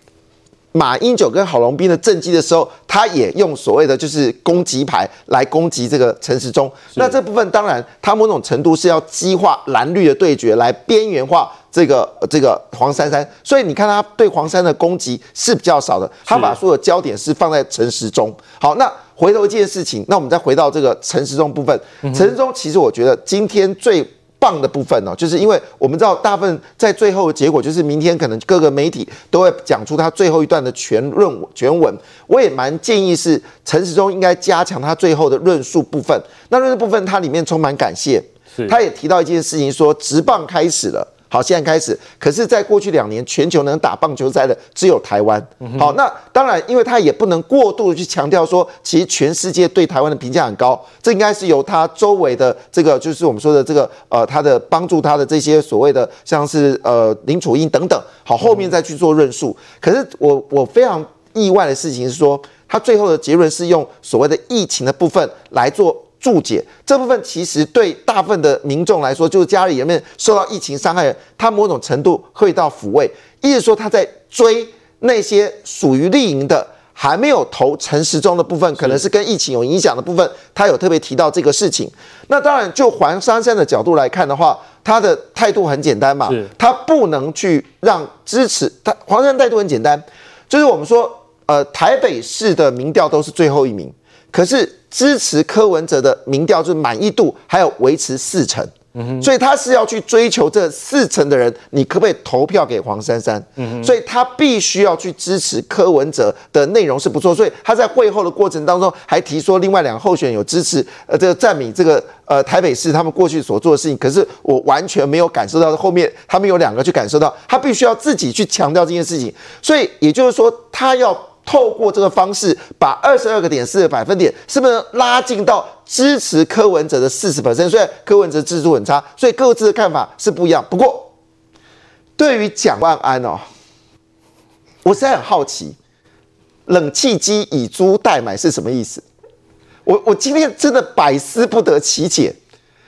S3: 马英九跟郝龙斌的政绩的时候，他也用所谓的就是攻击牌来攻击这个陈时中。那这部分当然他某种程度是要激化蓝绿的对决，来边缘化这个这个黄珊珊。所以你看他对黄珊的攻击是比较少的，他把所有焦点是放在陈时中。好，那。回头一件事情，那我们再回到这个陈时中部分。陈时中其实我觉得今天最棒的部分呢，就是因为我们知道大部分在最后的结果，就是明天可能各个媒体都会讲出他最后一段的全论全文。我也蛮建议是陈时中应该加强他最后的论述部分。那论述部分它里面充满感谢，他也提到一件事情说，说职棒开始了。好，现在开始。可是，在过去两年，全球能打棒球赛的只有台湾。好，那当然，因为他也不能过度的去强调说，其实全世界对台湾的评价很高。这应该是由他周围的这个，就是我们说的这个，呃，他的帮助他的这些所谓的，像是呃林楚英等等。好，后面再去做论述。可是我我非常意外的事情是说，他最后的结论是用所谓的疫情的部分来做。注解这部分其实对大部分的民众来说，就是家里人受到疫情伤害，他某种程度会到抚慰，意思说他在追那些属于绿营的还没有投陈时中的部分，可能是跟疫情有影响的部分，他有特别提到这个事情。那当然，就黄珊珊的角度来看的话，他的态度很简单嘛，他不能去让支持他。黄珊珊态度很简单，就是我们说，呃，台北市的民调都是最后一名。可是支持柯文哲的民调就是满意度还有维持四成，所以他是要去追求这四成的人，你可不可以投票给黄珊珊？所以他必须要去支持柯文哲的内容是不错，所以他在会后的过程当中还提说，另外两个候选人有支持呃这个赞美这个呃台北市他们过去所做的事情，可是我完全没有感受到后面他们有两个去感受到，他必须要自己去强调这件事情，所以也就是说他要。透过这个方式，把二十二个点四个百分点，是不是拉近到支持柯文哲的四十 percent？虽然柯文哲制度很差，所以各自的看法是不一样。不过，对于蒋万安哦，我实在很好奇，冷气机以租代买是什么意思？我我今天真的百思不得其解。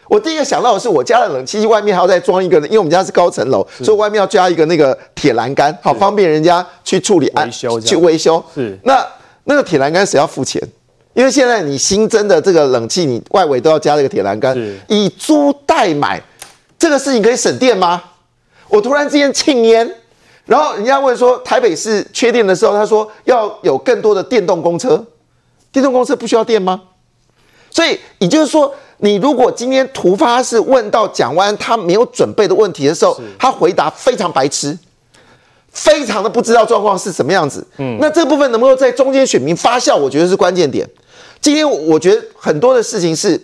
S3: 我第一个想到的是，我家的冷气机外面还要再装一个，因为我们家是高层楼，所以外面要加一个那个铁栏杆，好方便人家去处理安去维修。是那那个铁栏杆谁要付钱？因为现在你新增的这个冷气，你外围都要加这个铁栏杆。以租代买，这个事情可以省电吗？我突然之间庆烟，然后人家问说台北市缺电的时候，他说要有更多的电动公车，电动公车不需要电吗？所以也就是说。你如果今天突发是问到蒋万安他没有准备的问题的时候，他回答非常白痴，非常的不知道状况是什么样子。嗯，那这部分能不能在中间选民发酵，我觉得是关键点。今天我觉得很多的事情是，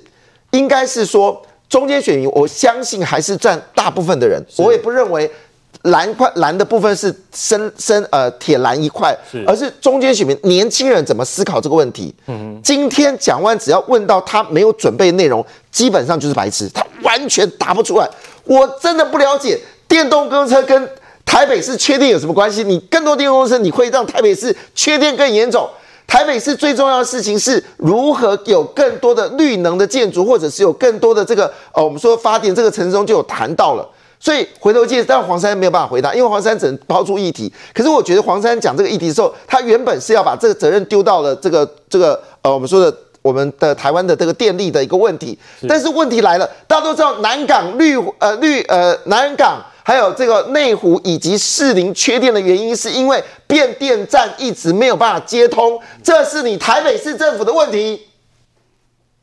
S3: 应该是说中间选民，我相信还是占大部分的人，我也不认为。蓝块蓝的部分是深深呃铁蓝一块，而是中间选民年轻人怎么思考这个问题？嗯，今天蒋万只要问到他没有准备内容，基本上就是白痴，他完全答不出来。我真的不了解电动公车跟台北市缺电有什么关系？你更多电动公车，你会让台北市缺电更严重。台北市最重要的事情是如何有更多的绿能的建筑，或者是有更多的这个呃，我们说发电这个城市中就有谈到了。所以回头见，但黄珊珊没有办法回答，因为黄珊珊只能抛出议题。可是我觉得黄珊珊讲这个议题的时候，他原本是要把这个责任丢到了这个这个呃，我们说的我们的台湾的这个电力的一个问题。但是问题来了，大家都知道南港绿呃绿呃南港还有这个内湖以及士林缺电的原因，是因为变电站一直没有办法接通，这是你台北市政府的问题，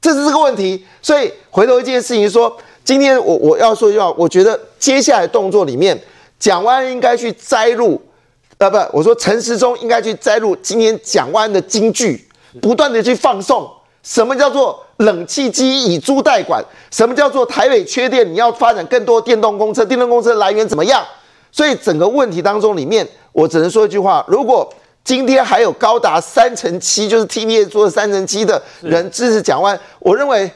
S3: 这是这个问题。所以回头一件事情说。今天我我要说一句话，我觉得接下来动作里面，蒋万应该去摘录，呃不，我说陈时中应该去摘录今天蒋万的金句，不断的去放送。什么叫做冷气机以租代管？什么叫做台北缺电？你要发展更多电动公车，电动公车来源怎么样？所以整个问题当中里面，我只能说一句话：如果今天还有高达三成七，就是 TVA 做三成七的人支持蒋万，我认为。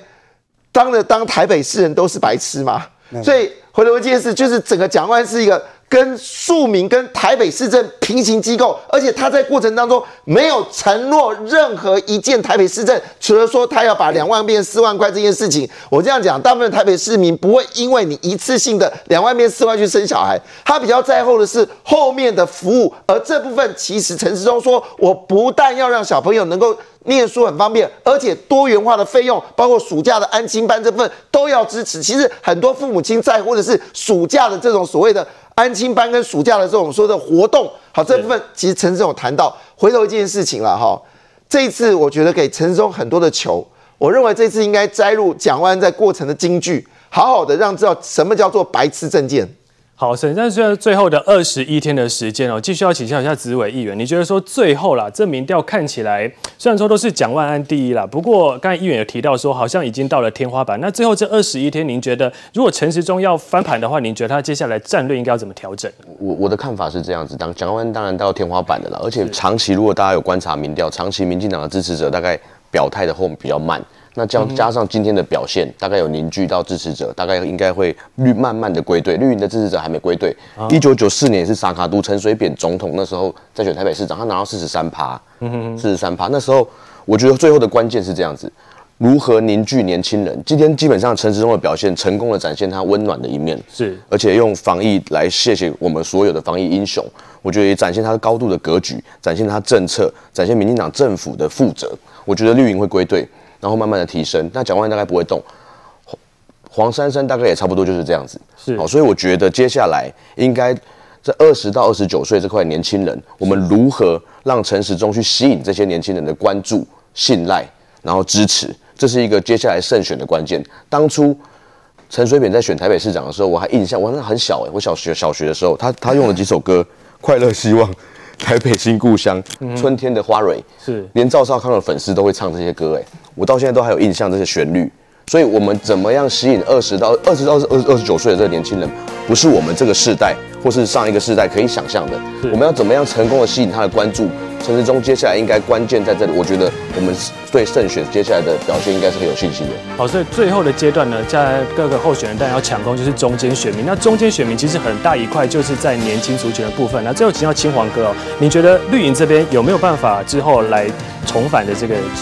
S3: 当了当台北市人都是白痴嘛？所以回头一件事，就是整个蒋万是一个跟庶民、跟台北市政平行机构，而且他在过程当中没有承诺任何一件台北市政，除了说他要把两万变四万块这件事情。我这样讲，大部分台北市民不会因为你一次性的两万变四万去生小孩，他比较在乎的是后面的服务。而这部分其实陈时中说，我不但要让小朋友能够。念书很方便，而且多元化的费用，包括暑假的安亲班这部分都要支持。其实很多父母亲在乎的是暑假的这种所谓的安亲班跟暑假的这种说的活动。好，这部分其实陈时中有谈到。回头一件事情了哈，这一次我觉得给陈志忠很多的球，我认为这次应该摘录蒋万安在过程的金句，好好的让知道什么叫做白痴政见。
S1: 好，剩下最最后的二十一天的时间哦，继续要请教一下子纬议员，你觉得说最后啦，这民调看起来虽然说都是蒋万安第一啦，不过刚才议员有提到说好像已经到了天花板。那最后这二十一天，您觉得如果陈时中要翻盘的话，您觉得他接下来战略应该要怎么调整？
S2: 我我的看法是这样子，当蒋万安当然到天花板的了，而且长期如果大家有观察民调，长期民进党的支持者大概表态的后面比较慢。那加加上今天的表现，大概有凝聚到支持者，大概应该会绿慢慢的归队。绿营的支持者还没归队。一九九四年也是萨卡都陈水扁总统那时候在选台北市长，他拿到四十三趴，四十三趴。那时候我觉得最后的关键是这样子，如何凝聚年轻人。今天基本上陈时中的表现成功的展现他温暖的一面，
S1: 是
S2: 而且用防疫来谢谢我们所有的防疫英雄。我觉得也展现他的高度的格局，展现他政策，展现民进党政府的负责。我觉得绿营会归队。然后慢慢的提升，那蒋万安大概不会动，黄珊珊大概也差不多就是这样子，
S1: 是
S2: 好，所以我觉得接下来应该这二十到二十九岁这块年轻人，我们如何让陈时中去吸引这些年轻人的关注、信赖，然后支持，这是一个接下来胜选的关键。当初陈水扁在选台北市长的时候，我还印象，我那很小哎，我小学小学的时候，他他用了几首歌，《快乐希望》。台北新故乡，春天的花蕊，
S1: 是。
S2: 连赵少康的粉丝都会唱这些歌，哎，我到现在都还有印象这些旋律。所以，我们怎么样吸引二十到二十到二二十九岁的这个年轻人，不是我们这个世代或是上一个世代可以想象的。我们要怎么样成功的吸引他的关注？陈志忠接下来应该关键在这里，我觉得我们对胜选接下来的表现应该是很有信心的。
S1: 好，所以最后的阶段呢，在各个候选人当然要抢攻，就是中间选民。那中间选民其实很大一块就是在年轻族群的部分。那最后请教青黄哥哦，你觉得绿营这边有没有办法之后来重返的这个执